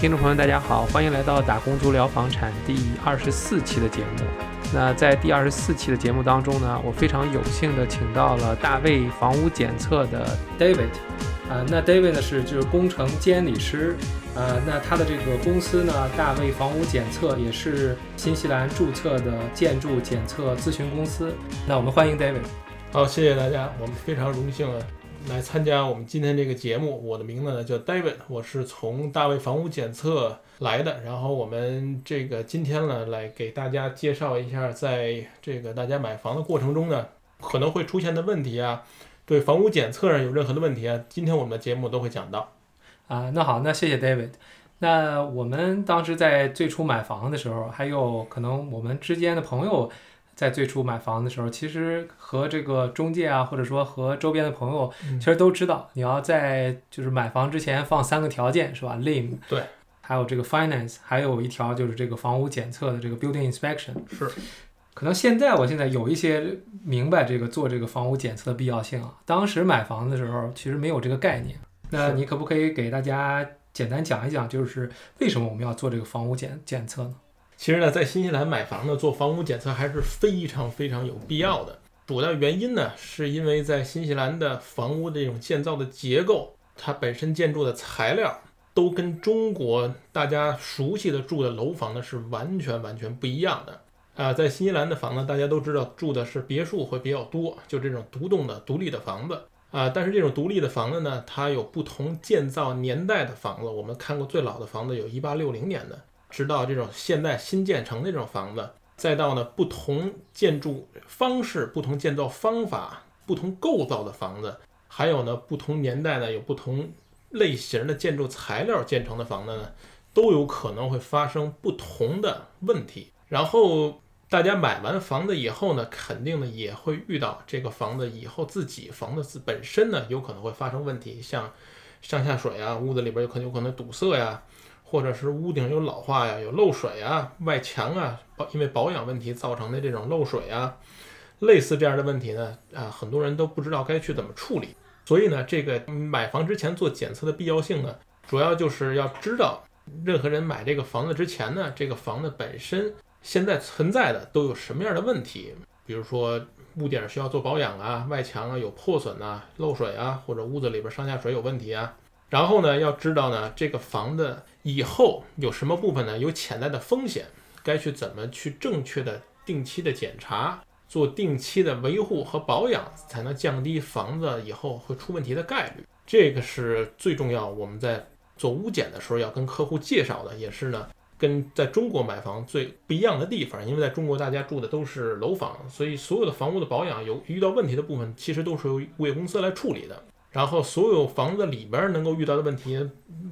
听众朋友，大家好，欢迎来到打工族聊房产第二十四期的节目。那在第二十四期的节目当中呢，我非常有幸的请到了大卫房屋检测的 David。啊，那 David 呢是就是工程监理师，呃，那他的这个公司呢，大卫房屋检测也是新西兰注册的建筑检测咨询公司。那我们欢迎 David。好，谢谢大家，我们非常荣幸啊。来参加我们今天这个节目，我的名字呢叫 David，我是从大卫房屋检测来的。然后我们这个今天呢来给大家介绍一下，在这个大家买房的过程中呢可能会出现的问题啊，对房屋检测上有任何的问题啊，今天我们的节目都会讲到。啊，那好，那谢谢 David。那我们当时在最初买房的时候，还有可能我们之间的朋友。在最初买房的时候，其实和这个中介啊，或者说和周边的朋友，其实都知道，你要在就是买房之前放三个条件，是吧？Lim 对，还有这个 Finance，还有一条就是这个房屋检测的这个 Building Inspection。是，可能现在我现在有一些明白这个做这个房屋检测的必要性啊。当时买房的时候，其实没有这个概念。那你可不可以给大家简单讲一讲，就是为什么我们要做这个房屋检检测呢？其实呢，在新西兰买房呢，做房屋检测还是非常非常有必要的。主要原因呢，是因为在新西兰的房屋这种建造的结构，它本身建筑的材料都跟中国大家熟悉的住的楼房呢是完全完全不一样的。啊，在新西兰的房呢，大家都知道住的是别墅会比较多，就这种独栋的独立的房子啊。但是这种独立的房子呢，它有不同建造年代的房子。我们看过最老的房子有一八六零年的。直到这种现代新建成的这种房子，再到呢不同建筑方式、不同建造方法、不同构造的房子，还有呢不同年代呢有不同类型的建筑材料建成的房子呢，都有可能会发生不同的问题。然后大家买完房子以后呢，肯定呢也会遇到这个房子以后自己房子自本身呢有可能会发生问题，像上下水啊，屋子里边有可能有可能堵塞呀。或者是屋顶有老化呀，有漏水啊，外墙啊，因为保养问题造成的这种漏水啊，类似这样的问题呢，啊，很多人都不知道该去怎么处理。所以呢，这个买房之前做检测的必要性呢，主要就是要知道，任何人买这个房子之前呢，这个房子本身现在存在的都有什么样的问题，比如说屋顶需要做保养啊，外墙啊有破损啊，漏水啊，或者屋子里边上下水有问题啊。然后呢，要知道呢，这个房子以后有什么部分呢有潜在的风险，该去怎么去正确的定期的检查，做定期的维护和保养，才能降低房子以后会出问题的概率。这个是最重要，我们在做屋检的时候要跟客户介绍的，也是呢，跟在中国买房最不一样的地方。因为在中国大家住的都是楼房，所以所有的房屋的保养有遇到问题的部分，其实都是由物业公司来处理的。然后所有房子里边能够遇到的问题，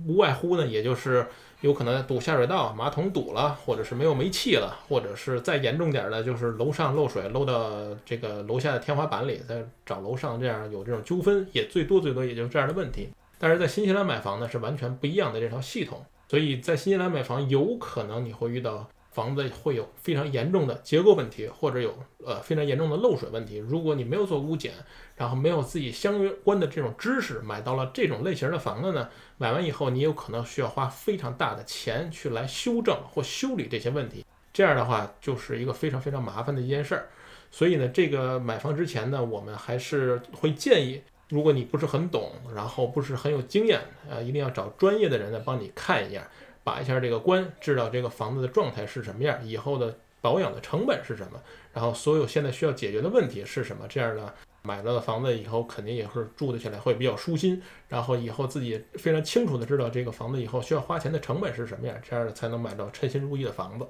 无外乎呢，也就是有可能堵下水道、马桶堵了，或者是没有煤气了，或者是再严重点的，就是楼上漏水漏到这个楼下的天花板里，再找楼上这样有这种纠纷，也最多最多也就这样的问题。但是在新西兰买房呢，是完全不一样的这套系统，所以在新西兰买房有可能你会遇到。房子会有非常严重的结构问题，或者有呃非常严重的漏水问题。如果你没有做屋检，然后没有自己相关的这种知识，买到了这种类型的房子呢，买完以后你有可能需要花非常大的钱去来修正或修理这些问题。这样的话就是一个非常非常麻烦的一件事儿。所以呢，这个买房之前呢，我们还是会建议，如果你不是很懂，然后不是很有经验，呃，一定要找专业的人来帮你看一下。把一下这个关，知道这个房子的状态是什么样，以后的保养的成本是什么，然后所有现在需要解决的问题是什么，这样呢，买到的房子以后肯定也是住得起来会比较舒心，然后以后自己非常清楚的知道这个房子以后需要花钱的成本是什么样，这样才能买到称心如意的房子。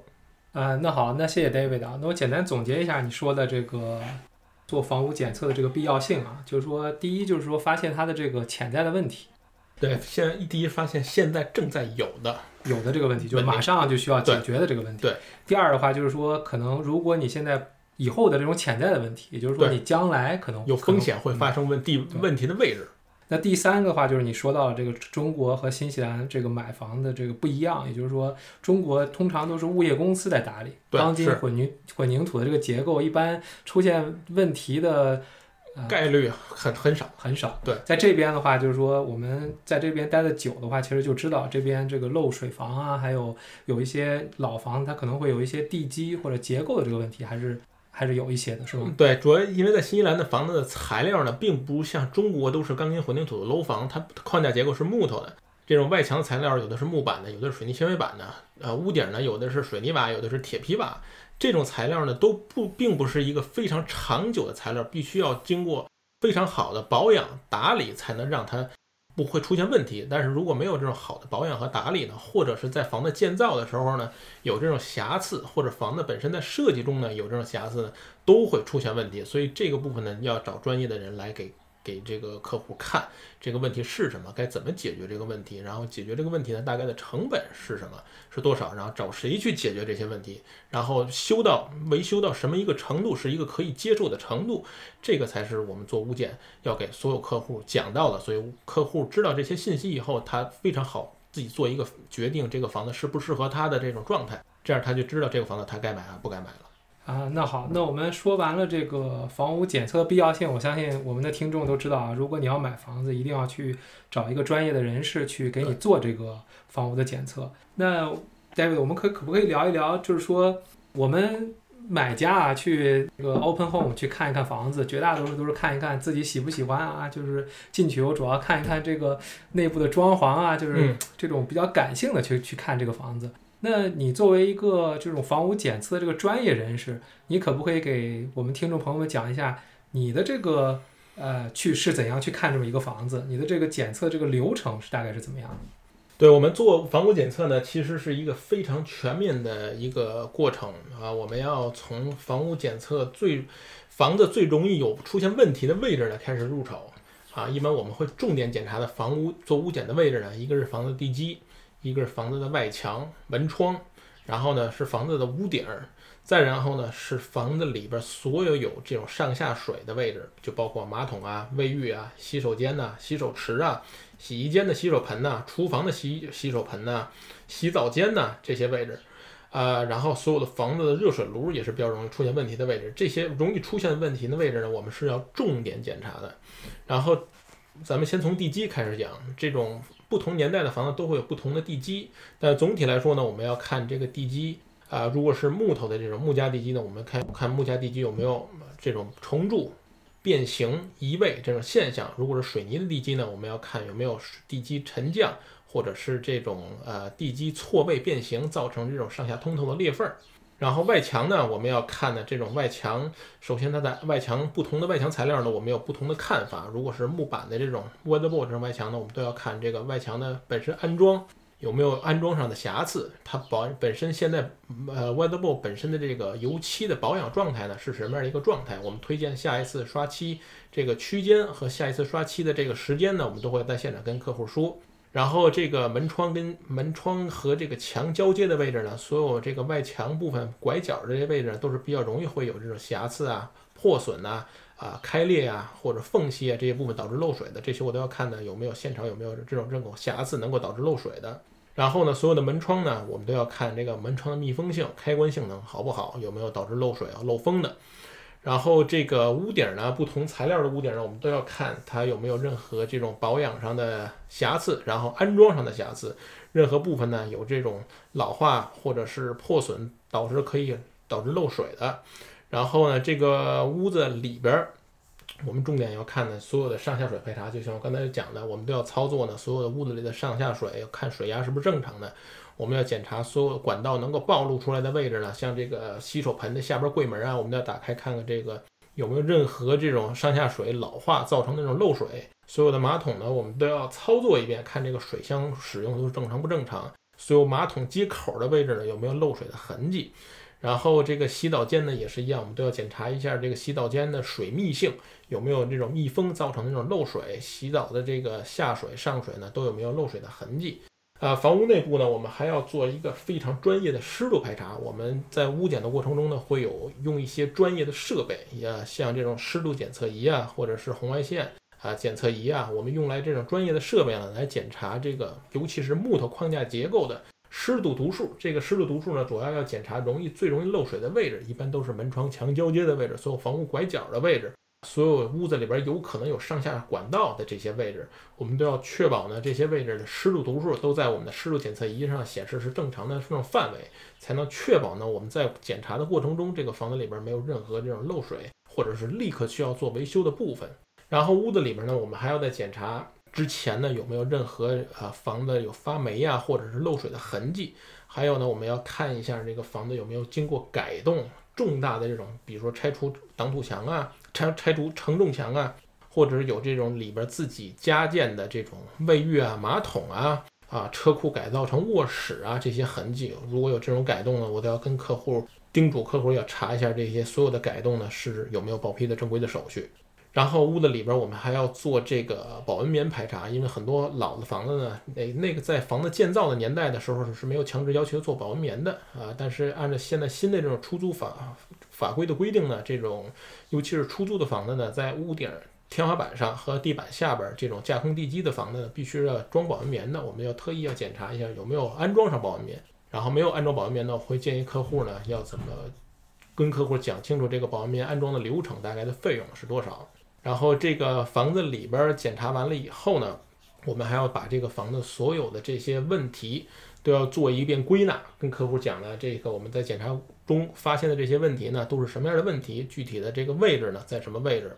啊，那好，那谢谢 David 啊，那我简单总结一下你说的这个做房屋检测的这个必要性啊，就是说第一就是说发现它的这个潜在的问题。对，现在第一发现现在正在有的有的这个问题，就是马上就需要解决的这个问题。对，第二的话就是说，可能如果你现在以后的这种潜在的问题，也就是说你将来可能有风险会发生问题问题的位置。那第三个话就是你说到这个中国和新西兰这个买房的这个不一样，也就是说中国通常都是物业公司在打理，钢筋混凝混凝土的这个结构一般出现问题的。概率很很少，很少。对，在这边的话，就是说我们在这边待的久的话，其实就知道这边这个漏水房啊，还有有一些老房，它可能会有一些地基或者结构的这个问题，还是还是有一些的，是吗？对，主要因为在新西兰的房子的材料呢，并不像中国都是钢筋混凝土的楼房，它框架结构是木头的。这种外墙材料有的是木板的，有的是水泥纤维板的，呃，屋顶呢有的是水泥瓦，有的是铁皮瓦。这种材料呢都不并不是一个非常长久的材料，必须要经过非常好的保养打理才能让它不会出现问题。但是如果没有这种好的保养和打理呢，或者是在房子建造的时候呢有这种瑕疵，或者房子本身在设计中呢有这种瑕疵呢，都会出现问题。所以这个部分呢要找专业的人来给。给这个客户看这个问题是什么，该怎么解决这个问题，然后解决这个问题呢？大概的成本是什么，是多少？然后找谁去解决这些问题？然后修到维修到什么一个程度，是一个可以接受的程度？这个才是我们做物件要给所有客户讲到的。所以客户知道这些信息以后，他非常好自己做一个决定，这个房子适不适合他的这种状态，这样他就知道这个房子他该买啊，不该买了。啊，那好，那我们说完了这个房屋检测的必要性，我相信我们的听众都知道啊。如果你要买房子，一定要去找一个专业的人士去给你做这个房屋的检测。那 David，我们可可不可以聊一聊，就是说我们买家啊，去这个 Open Home 去看一看房子，绝大多数都是看一看自己喜不喜欢啊，就是进去我主要看一看这个内部的装潢啊，就是这种比较感性的去去看这个房子。那你作为一个这种房屋检测这个专业人士，你可不可以给我们听众朋友们讲一下你的这个呃去是怎样去看这么一个房子？你的这个检测这个流程是大概是怎么样的？对我们做房屋检测呢，其实是一个非常全面的一个过程啊。我们要从房屋检测最房子最容易有出现问题的位置呢开始入手啊。一般我们会重点检查的房屋做屋检的位置呢，一个是房子地基。一个是房子的外墙、门窗，然后呢是房子的屋顶，再然后呢是房子里边所有有这种上下水的位置，就包括马桶啊、卫浴啊、洗手间呐、洗手池啊、洗衣间的洗手盆呐、厨房的洗洗手盆呐、洗澡间呐这些位置，啊，然后所有的房子的热水炉也是比较容易出现问题的位置，这些容易出现问题的位置呢，我们是要重点检查的。然后咱们先从地基开始讲，这种。不同年代的房子都会有不同的地基，但总体来说呢，我们要看这个地基啊，如果是木头的这种木架地基呢，我们看看木架地基有没有这种重铸、变形、移位这种现象；如果是水泥的地基呢，我们要看有没有地基沉降，或者是这种呃地基错位变形，造成这种上下通透的裂缝儿。然后外墙呢，我们要看的这种外墙，首先它在外墙不同的外墙材料呢，我们有不同的看法。如果是木板的这种 weatherboard 这种外墙呢，我们都要看这个外墙的本身安装有没有安装上的瑕疵，它保本身现在呃 weatherboard 本身的这个油漆的保养状态呢是什么样的一个状态？我们推荐下一次刷漆这个区间和下一次刷漆的这个时间呢，我们都会在现场跟客户说。然后这个门窗跟门窗和这个墙交接的位置呢，所有这个外墙部分拐角这些位置都是比较容易会有这种瑕疵啊、破损呐、啊开裂啊或者缝隙啊这些部分导致漏水的，这些我都要看的有没有现场有没有这种这种瑕疵能够导致漏水的。然后呢，所有的门窗呢，我们都要看这个门窗的密封性、开关性能好不好，有没有导致漏水啊、漏风的。然后这个屋顶呢，不同材料的屋顶呢，我们都要看它有没有任何这种保养上的瑕疵，然后安装上的瑕疵，任何部分呢有这种老化或者是破损，导致可以导致漏水的。然后呢，这个屋子里边，我们重点要看的所有的上下水排查，就像我刚才讲的，我们都要操作呢，所有的屋子里的上下水要，看水压是不是正常的。我们要检查所有管道能够暴露出来的位置呢，像这个洗手盆的下边柜门啊，我们要打开看看这个有没有任何这种上下水老化造成那种漏水。所有的马桶呢，我们都要操作一遍，看这个水箱使用都是正常不正常。所有马桶接口的位置呢，有没有漏水的痕迹？然后这个洗澡间呢也是一样，我们都要检查一下这个洗澡间的水密性有没有这种密封造成的那种漏水。洗澡的这个下水上水呢都有没有漏水的痕迹？啊，房屋内部呢，我们还要做一个非常专业的湿度排查。我们在屋检的过程中呢，会有用一些专业的设备，呀，像这种湿度检测仪啊，或者是红外线啊检测仪啊，我们用来这种专业的设备呢，来检查这个，尤其是木头框架结构的湿度读数。这个湿度读数呢，主要要检查容易最容易漏水的位置，一般都是门窗墙交接的位置，所有房屋拐角的位置。所有屋子里边有可能有上下管道的这些位置，我们都要确保呢这些位置的湿度读数都在我们的湿度检测仪上显示是正常的这种范围，才能确保呢我们在检查的过程中，这个房子里边没有任何这种漏水或者是立刻需要做维修的部分。然后屋子里边呢，我们还要再检查之前呢有没有任何啊房子有发霉呀或者是漏水的痕迹，还有呢我们要看一下这个房子有没有经过改动。重大的这种，比如说拆除挡土墙啊，拆拆除承重墙啊，或者是有这种里边自己加建的这种卫浴啊、马桶啊、啊车库改造成卧室啊这些痕迹，如果有这种改动呢，我都要跟客户叮嘱客户要查一下这些所有的改动呢是有没有报批的正规的手续。然后屋子里边我们还要做这个保温棉排查，因为很多老的房子呢，那那个在房子建造的年代的时候是没有强制要求做保温棉的啊。但是按照现在新的这种出租法法规的规定呢，这种尤其是出租的房子呢，在屋顶、天花板上和地板下边这种架空地基的房子呢，必须要装保温棉的。我们要特意要检查一下有没有安装上保温棉。然后没有安装保温棉呢，我会建议客户呢要怎么跟客户讲清楚这个保温棉安装的流程，大概的费用是多少。然后这个房子里边检查完了以后呢，我们还要把这个房子所有的这些问题都要做一遍归纳，跟客户讲呢，这个我们在检查中发现的这些问题呢，都是什么样的问题？具体的这个位置呢，在什么位置？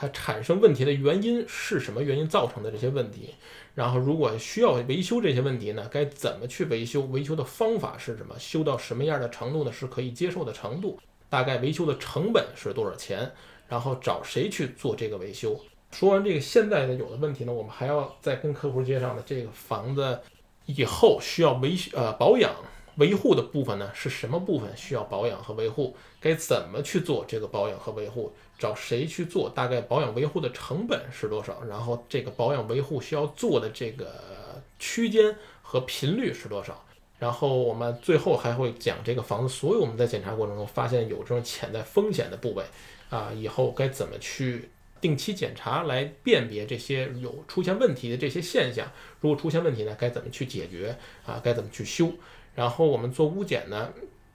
它产生问题的原因是什么原因造成的这些问题？然后如果需要维修这些问题呢，该怎么去维修？维修的方法是什么？修到什么样的程度呢？是可以接受的程度？大概维修的成本是多少钱？然后找谁去做这个维修？说完这个现在的有的问题呢，我们还要再跟客户介绍呢，这个房子以后需要维呃保养维护的部分呢是什么部分需要保养和维护？该怎么去做这个保养和维护？找谁去做？大概保养维护的成本是多少？然后这个保养维护需要做的这个区间和频率是多少？然后我们最后还会讲这个房子所有我们在检查过程中发现有这种潜在风险的部位。啊，以后该怎么去定期检查来辨别这些有出现问题的这些现象？如果出现问题呢，该怎么去解决？啊，该怎么去修？然后我们做屋检呢，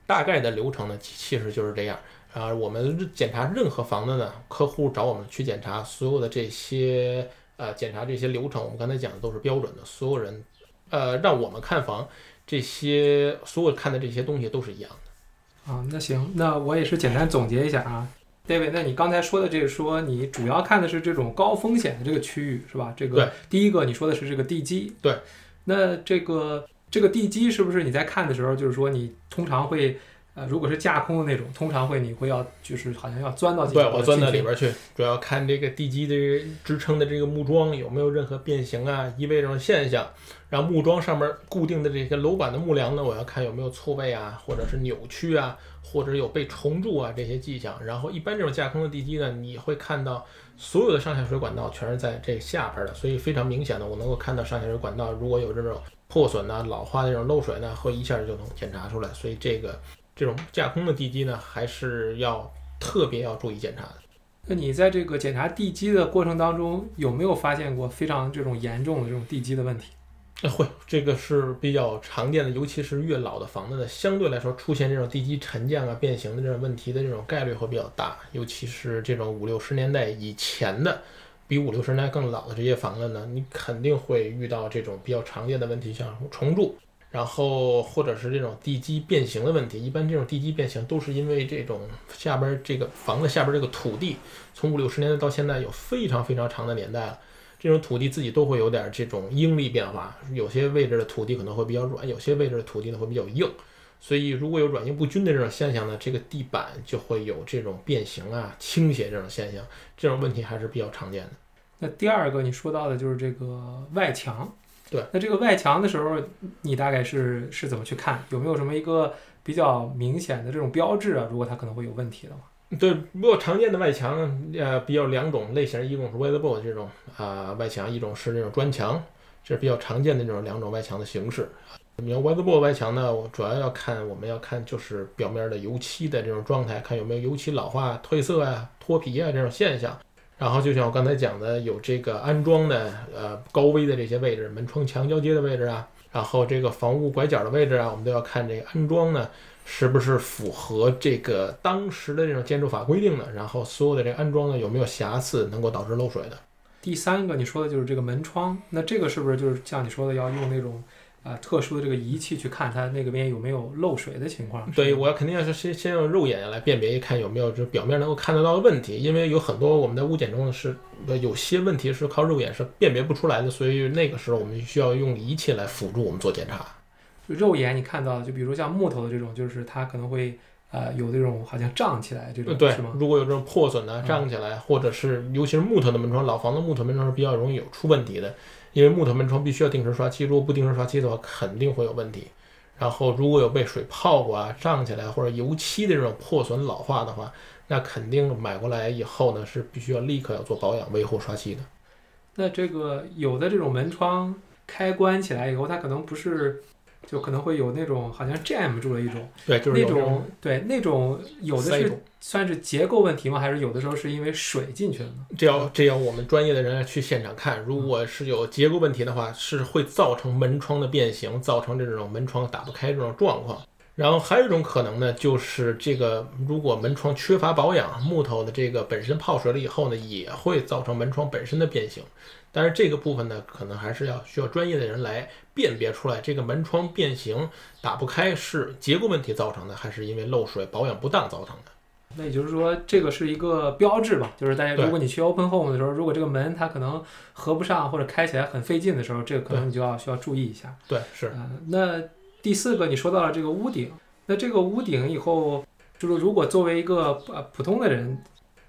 大概的流程呢，其实就是这样。啊，我们检查任何房子呢，客户找我们去检查，所有的这些呃检查这些流程，我们刚才讲的都是标准的。所有人呃让我们看房，这些所有看的这些东西都是一样的。啊，那行，那我也是简单总结一下啊。David，那你刚才说的这个，说你主要看的是这种高风险的这个区域，是吧？这个第一个你说的是这个地基。对。那这个这个地基是不是你在看的时候，就是说你通常会，呃，如果是架空的那种，通常会你会要就是好像要钻到对，我钻到里边去，主要看这个地基的支撑的这个木桩有没有任何变形啊、移位这种现象。然后木桩上面固定的这些楼板的木梁呢，我要看有没有错位啊，或者是扭曲啊。或者有被重蛀啊这些迹象，然后一般这种架空的地基呢，你会看到所有的上下水管道全是在这下边的，所以非常明显的，我能够看到上下水管道如果有这种破损呐、老化的这种漏水呢，会一下就能检查出来。所以这个这种架空的地基呢，还是要特别要注意检查的。那你在这个检查地基的过程当中，有没有发现过非常这种严重的这种地基的问题？会，这个是比较常见的，尤其是越老的房子呢，相对来说出现这种地基沉降啊、变形的这种问题的这种概率会比较大。尤其是这种五六十年代以前的，比五六十年代更老的这些房子呢，你肯定会遇到这种比较常见的问题，像重蛀，然后或者是这种地基变形的问题。一般这种地基变形都是因为这种下边这个房子下边这个土地，从五六十年代到现在有非常非常长的年代了。这种土地自己都会有点这种应力变化，有些位置的土地可能会比较软，有些位置的土地呢会比较硬，所以如果有软硬不均的这种现象呢，这个地板就会有这种变形啊、倾斜这种现象，这种问题还是比较常见的。那第二个你说到的就是这个外墙，对，那这个外墙的时候，你大概是是怎么去看？有没有什么一个比较明显的这种标志啊？如果它可能会有问题的话？对，不过常见的外墙，呃，比较两种类型，一种是 weatherboard 这种啊外墙，一种是那种砖墙，这是比较常见的这种两种外墙的形式。你要 weatherboard 外墙呢，我主要要看，我们要看就是表面的油漆的这种状态，看有没有油漆老化、褪色啊、脱皮啊这种现象。然后就像我刚才讲的，有这个安装的呃高危的这些位置，门窗墙交接的位置啊。然后这个房屋拐角的位置啊，我们都要看这个安装呢是不是符合这个当时的这种建筑法规定的，然后所有的这个安装呢有没有瑕疵，能够导致漏水的。第三个你说的就是这个门窗，那这个是不是就是像你说的要用那种啊、特殊的这个仪器去看它那个边有没有漏水的情况？对，我要肯定要是先先用肉眼来辨别一看有没有这表面能够看得到的问题，因为有很多我们在物检中是呃有些问题是靠肉眼是辨别不出来的，所以那个时候我们需要用仪器来辅助我们做检查。肉眼你看到的，就比如像木头的这种，就是它可能会呃有这种好像胀起来这种，呃对是吗？，如果有这种破损的、嗯胀起来，或者是尤其是木头的门窗，老房子木头门窗是比较容易有出问题的，因为木头门窗必须要定时刷漆，如果不定时刷漆的话，肯定会有问题。然后如果有被水泡过啊、胀起来或者油漆的这种破损老化的话，那肯定买过来以后呢是必须要立刻要做保养、维护、刷漆的。那这个有的这种门窗开关起来以后，它可能不是，就可能会有那种好像 jam 住了一种，对，就是那种对那种有的是算是结构问题吗？还是有的时候是因为水进去了呢？这要这要我们专业的人来去现场看，如果是有结构问题的话，是会造成门窗的变形，造成这种门窗打不开这种状况。然后还有一种可能呢，就是这个如果门窗缺乏保养，木头的这个本身泡水了以后呢，也会造成门窗本身的变形。但是这个部分呢，可能还是要需要专业的人来辨别出来，这个门窗变形打不开是结构问题造成的，还是因为漏水保养不当造成的。那也就是说，这个是一个标志吧，就是大家如果你去 open home 的时候，如果这个门它可能合不上或者开起来很费劲的时候，这个可能你就要需要注意一下。对，是。呃，那第四个你说到了这个屋顶，那这个屋顶以后，就是如果作为一个呃普通的人，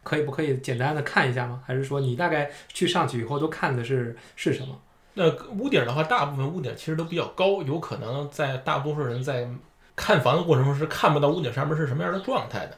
可以不可以简单的看一下吗？还是说你大概去上去以后都看的是是什么？那屋顶的话，大部分屋顶其实都比较高，有可能在大多数人在看房的过程中是看不到屋顶上面是什么样的状态的。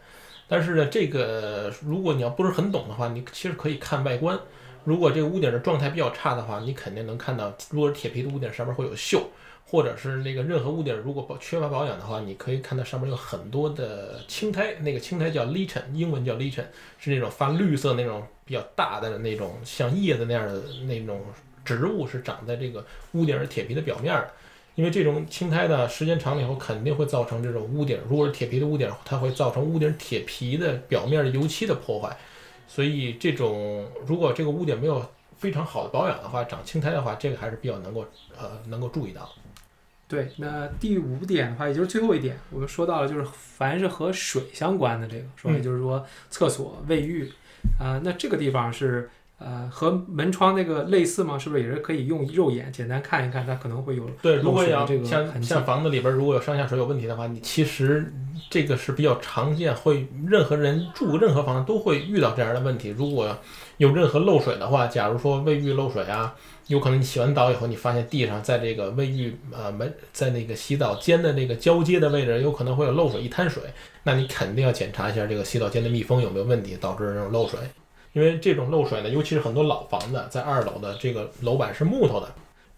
但是呢，这个如果你要不是很懂的话，你其实可以看外观。如果这个屋顶的状态比较差的话，你肯定能看到，如果是铁皮的屋顶上面会有锈，或者是那个任何屋顶如果保缺乏保养的话，你可以看到上面有很多的青苔，那个青苔叫 lichen，英文叫 lichen，是那种发绿色那种比较大的那种像叶子那样的那种植物，是长在这个屋顶儿铁皮的表面的。因为这种青苔呢，时间长了以后肯定会造成这种屋顶，如果是铁皮的屋顶，它会造成屋顶铁皮的表面的油漆的破坏。所以这种如果这个屋顶没有非常好的保养的话，长青苔的话，这个还是比较能够呃能够注意到。对，那第五点的话，也就是最后一点，我们说到了，就是凡是和水相关的这个，说嗯也就是说厕所、卫浴，啊、那这个地方是呃和门窗那个类似吗？是不是也是可以用肉眼简单看一看，它可能会有对，如果要这个像像房子里边如果有上下水有问题的话，你其实这个是比较常见，会任何人住任何房子都会遇到这样的问题。如果有任何漏水的话，假如说卫浴漏水啊，有可能你洗完澡以后，你发现地上在这个卫浴呃门在那个洗澡间的那个交接的位置，有可能会有漏水一滩水，那你肯定要检查一下这个洗澡间的密封有没有问题，导致这种漏水。因为这种漏水呢，尤其是很多老房子，在二楼的这个楼板是木头的，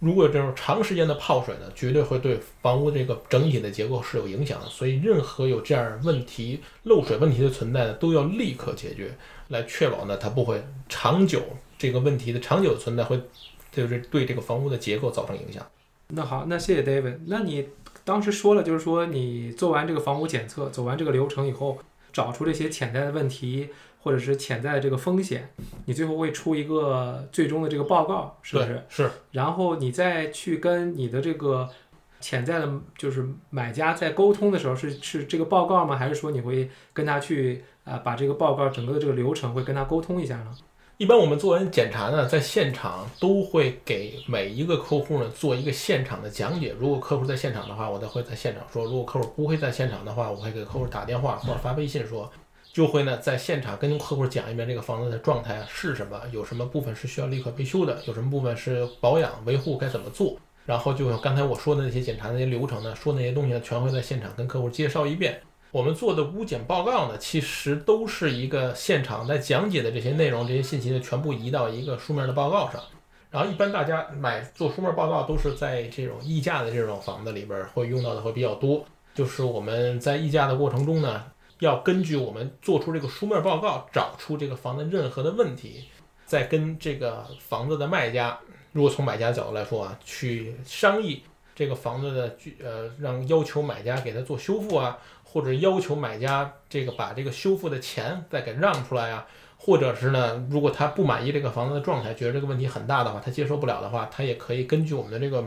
如果有这种长时间的泡水呢，绝对会对房屋这个整体的结构是有影响的。所以，任何有这样问题、漏水问题的存在呢，都要立刻解决，来确保呢它不会长久这个问题的长久存在会就是对这个房屋的结构造成影响。那好，那谢谢 David。那你当时说了，就是说你做完这个房屋检测，走完这个流程以后，找出这些潜在的问题或者是潜在的这个风险，你最后会出一个最终的这个报告，是不是？是然后你再去跟你的这个潜在的就是买家在沟通的时候是，是这个报告吗？还是说你会跟他去啊、把这个报告整个的这个流程会跟他沟通一下呢？一般我们做完检查呢，在现场都会给每一个客户呢做一个现场的讲解。如果客户在现场的话，我都会在现场说；如果客户不会在现场的话，我会给客户打电话或者发微信说，就会呢在现场跟客户讲一遍这个房子的状态是什么，有什么部分是需要立刻维修的，有什么部分是保养维护该怎么做。然后就像刚才我说的那些检查那些流程呢，说那些东西呢，全会在现场跟客户介绍一遍。我们做的屋检报告呢，其实都是一个现场在讲解的这些内容、这些信息呢，全部移到一个书面的报告上。然后一般大家买做书面报告都是在这种溢价的这种房子里边会用到的会比较多。就是我们在溢价的过程中呢，要根据我们做出这个书面报告，找出这个房子任何的问题，再跟这个房子的卖家，如果从买家角度来说啊，去商议这个房子的呃，让要求买家给他做修复啊，或者要求买家这个把这个修复的钱再给让出来啊，或者是呢，如果他不满意这个房子的状态，觉得这个问题很大的话，他接受不了的话，他也可以根据我们的这个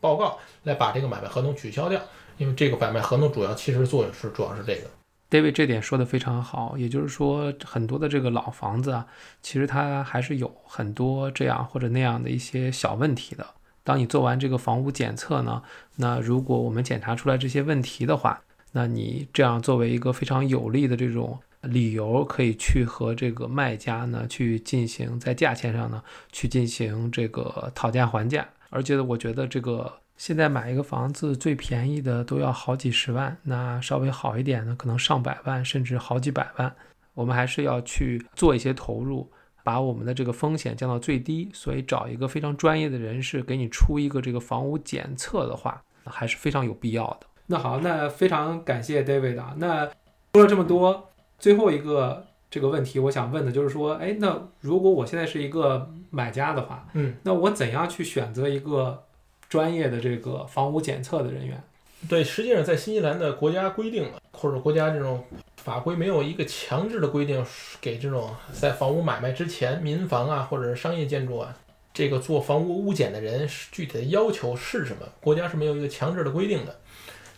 报告来把这个买卖合同取消掉，因为这个买卖合同主要其实作用是主要是这个。David 这点说的非常好，也就是说，很多的这个老房子啊，其实它还是有很多这样或者那样的一些小问题的。当你做完这个房屋检测呢，那如果我们检查出来这些问题的话，那你这样作为一个非常有力的这种理由，可以去和这个卖家呢去进行在价钱上呢去进行这个讨价还价。而且我觉得这个现在买一个房子最便宜的都要好几十万，那稍微好一点的可能上百万，甚至好几百万。我们还是要去做一些投入。把我们的这个风险降到最低，所以找一个非常专业的人士给你出一个这个房屋检测的话，还是非常有必要的。那好，那非常感谢 David 啊。那说了这么多，最后一个这个问题，我想问的就是说，哎，那如果我现在是一个买家的话，嗯，那我怎样去选择一个专业的这个房屋检测的人员？对，实际上在新西兰的国家规定或者国家这种法规没有一个强制的规定，给这种在房屋买卖之前，民房啊或者是商业建筑啊，这个做房屋屋检的人具体的要求是什么？国家是没有一个强制的规定的。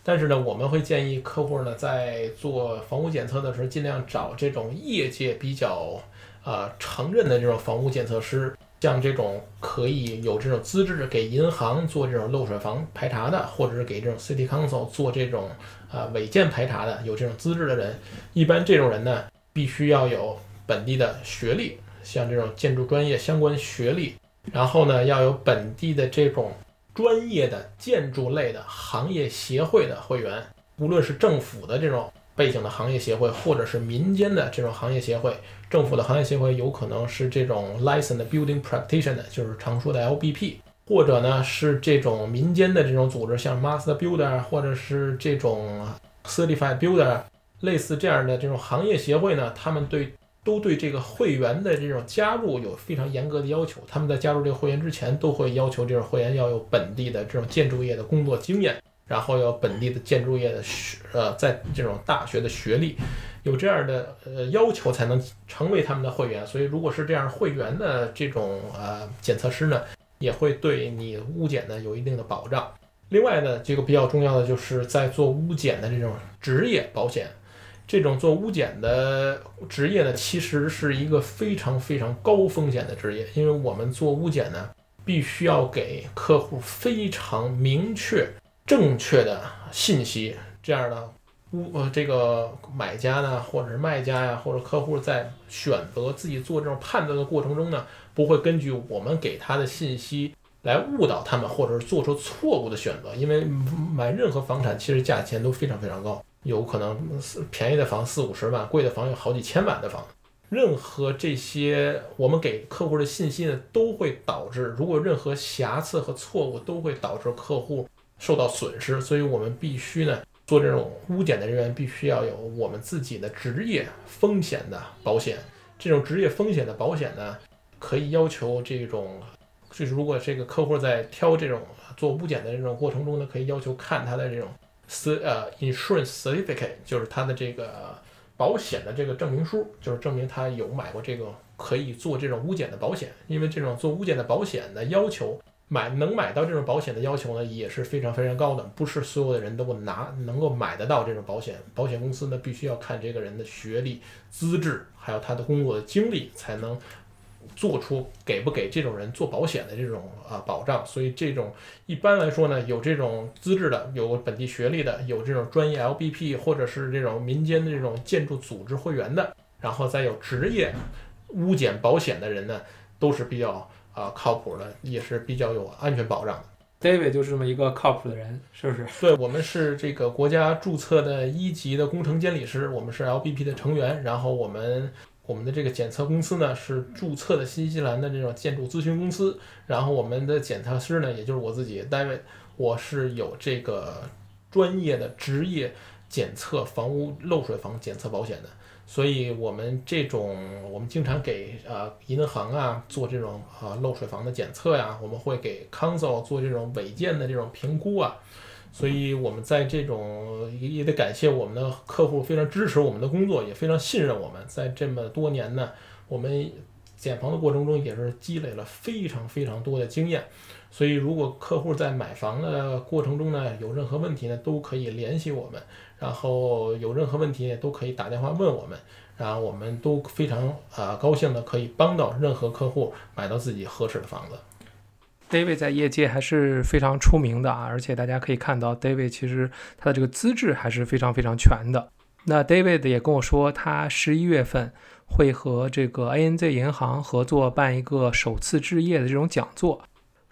但是呢，我们会建议客户呢在做房屋检测的时候，尽量找这种业界比较呃承认的这种房屋检测师。像这种可以有这种资质给银行做这种漏水房排查的，或者是给这种 City Council 做这种啊违建排查的，有这种资质的人，一般这种人呢，必须要有本地的学历，像这种建筑专业相关学历，然后呢，要有本地的这种专业的建筑类的行业协会的会员，无论是政府的这种背景的行业协会，或者是民间的这种行业协会。政府的行业协会有可能是这种 licensed building practitioner，就是常说的 LBP，或者呢是这种民间的这种组织，像 Master Builder 或者是这种 Certified Builder，类似这样的这种行业协会呢，他们对都对这个会员的这种加入有非常严格的要求。他们在加入这个会员之前，都会要求这种会员要有本地的这种建筑业的工作经验，然后要本地的建筑业的学呃，在这种大学的学历。有这样的呃要求才能成为他们的会员，所以如果是这样会员的这种呃检测师呢，也会对你屋检呢有一定的保障。另外呢，这个比较重要的就是在做屋检的这种职业保险，这种做屋检的职业呢，其实是一个非常非常高风险的职业，因为我们做屋检呢，必须要给客户非常明确、正确的信息，这样呢。屋呃，这个买家呢，或者是卖家呀，或者客户在选择自己做这种判断的过程中呢，不会根据我们给他的信息来误导他们，或者是做出错误的选择。因为买任何房产其实价钱都非常非常高，有可能便宜的房四五十万，贵的房有好几千万的房。任何这些我们给客户的信息呢，都会导致如果任何瑕疵和错误，都会导致客户受到损失。所以我们必须呢。做这种污检的人员必须要有我们自己的职业风险的保险。这种职业风险的保险呢，可以要求这种，就是如果这个客户在挑这种做污检的这种过程中呢，可以要求看他的这种 c 呃 insurance certificate，就是他的这个保险的这个证明书，就是证明他有买过这个可以做这种污检的保险。因为这种做污检的保险的要求。买能买到这种保险的要求呢，也是非常非常高的，不是所有的人都能拿能够买得到这种保险。保险公司呢，必须要看这个人的学历、资质，还有他的工作的经历，才能做出给不给这种人做保险的这种啊保障。所以这种一般来说呢，有这种资质的、有本地学历的、有这种专业 LBP 或者是这种民间的这种建筑组织会员的，然后再有职业屋检保险的人呢，都是比较。啊，靠谱的也是比较有安全保障的。David 就是这么一个靠谱的人，是不是？对，我们是这个国家注册的一级的工程监理师，我们是 LBP 的成员。然后我们我们的这个检测公司呢是注册的新西兰的这种建筑咨询公司。然后我们的检测师呢，也就是我自己 David，我是有这个专业的职业检测房屋漏水房检测保险的。所以我们这种，我们经常给呃银行啊做这种啊漏水房的检测呀，我们会给 Council 做这种违建的这种评估啊。所以我们在这种也也得感谢我们的客户非常支持我们的工作，也非常信任我们。在这么多年呢，我们检房的过程中也是积累了非常非常多的经验。所以如果客户在买房的过程中呢有任何问题呢，都可以联系我们，然后有任何问题都可以打电话问我们，然后我们都非常啊高兴的可以帮到任何客户买到自己合适的房子。David 在业界还是非常出名的啊，而且大家可以看到，David 其实他的这个资质还是非常非常全的。那 David 也跟我说，他十一月份会和这个 ANZ 银行合作办一个首次置业的这种讲座。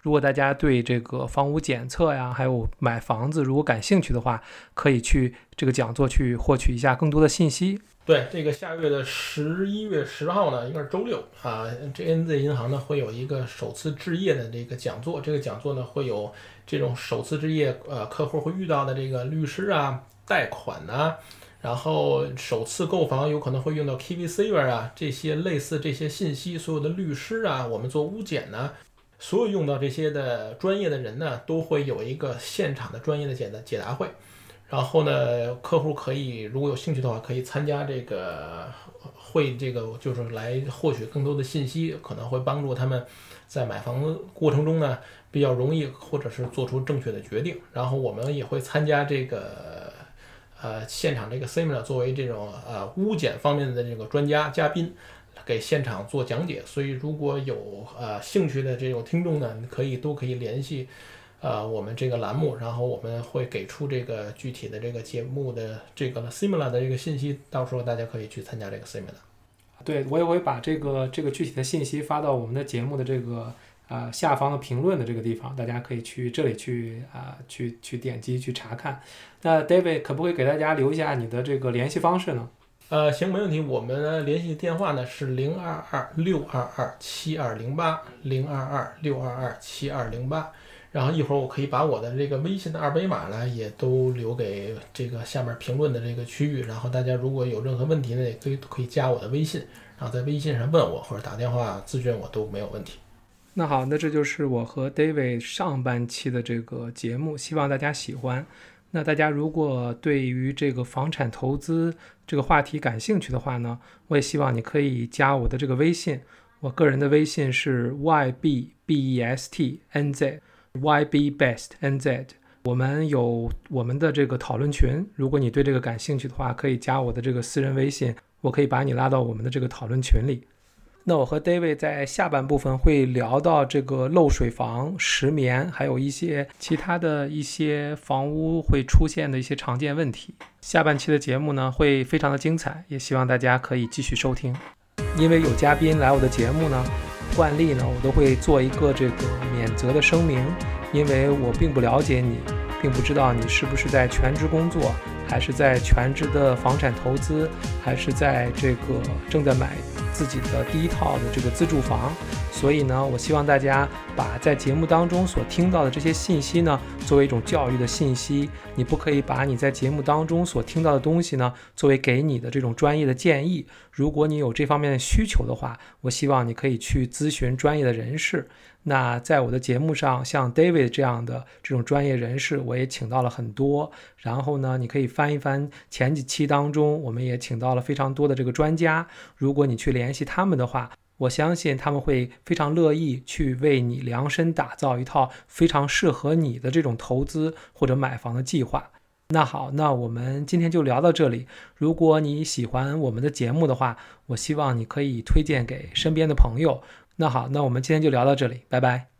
如果大家对这个房屋检测呀，还有买房子如果感兴趣的话，可以去这个讲座去获取一下更多的信息。对，这个下个月的十一月十号呢，应该是周六啊。这 N Z 银行呢会有一个首次置业的这个讲座，这个讲座呢会有这种首次置业呃客户会遇到的这个律师啊、贷款呐，然后首次购房有可能会用到 K V C 啊这些类似这些信息，所有的律师啊，我们做屋检呢，所有用到这些的专业的人呢，都会有一个现场的专业的解答解答会。然后呢，客户可以如果有兴趣的话，可以参加这个会，这个就是来获取更多的信息，可能会帮助他们在买房过程中呢比较容易，或者是做出正确的决定。然后我们也会参加这个呃现场这个 seminar，作为这种呃屋检方面的这个专家嘉宾，给现场做讲解。所以如果有呃兴趣的这种听众呢，可以都可以联系。呃，我们这个栏目，然后我们会给出这个具体的这个节目的这个 similar 的这个信息，到时候大家可以去参加这个 similar。对我也会把这个这个具体的信息发到我们的节目的这个啊下方的评论的这个地方，大家可以去这里去啊去去点击去查看。那 David 可不可以给大家留一下你的这个联系方式呢？呃，行，没问题。我们联系电话呢是零二二六二二七二零八零二二六二二七二零八。然后一会儿我可以把我的这个微信的二维码呢，也都留给这个下面评论的这个区域。然后大家如果有任何问题呢，也可以可以加我的微信，然后在微信上问我或者打电话咨询我都没有问题。那好，那这就是我和 David 上半期的这个节目，希望大家喜欢。那大家如果对于这个房产投资这个话题感兴趣的话呢，我也希望你可以加我的这个微信，我个人的微信是 y b b e s t n z y b best n z 我们有我们的这个讨论群，如果你对这个感兴趣的话，可以加我的这个私人微信，我可以把你拉到我们的这个讨论群里。那我和 David 在下半部分会聊到这个漏水房、石棉，还有一些其他的一些房屋会出现的一些常见问题。下半期的节目呢会非常的精彩，也希望大家可以继续收听。因为有嘉宾来我的节目呢。惯例呢，我都会做一个这个免责的声明，因为我并不了解你，并不知道你是不是在全职工作，还是在全职的房产投资，还是在这个正在买自己的第一套的这个自住房。所以呢，我希望大家把在节目当中所听到的这些信息呢，作为一种教育的信息。你不可以把你在节目当中所听到的东西呢，作为给你的这种专业的建议。如果你有这方面的需求的话，我希望你可以去咨询专业的人士。那在我的节目上，像 David 这样的这种专业人士，我也请到了很多。然后呢，你可以翻一翻前几期当中，我们也请到了非常多的这个专家。如果你去联系他们的话，我相信他们会非常乐意去为你量身打造一套非常适合你的这种投资或者买房的计划。那好，那我们今天就聊到这里。如果你喜欢我们的节目的话，我希望你可以推荐给身边的朋友。那好，那我们今天就聊到这里，拜拜。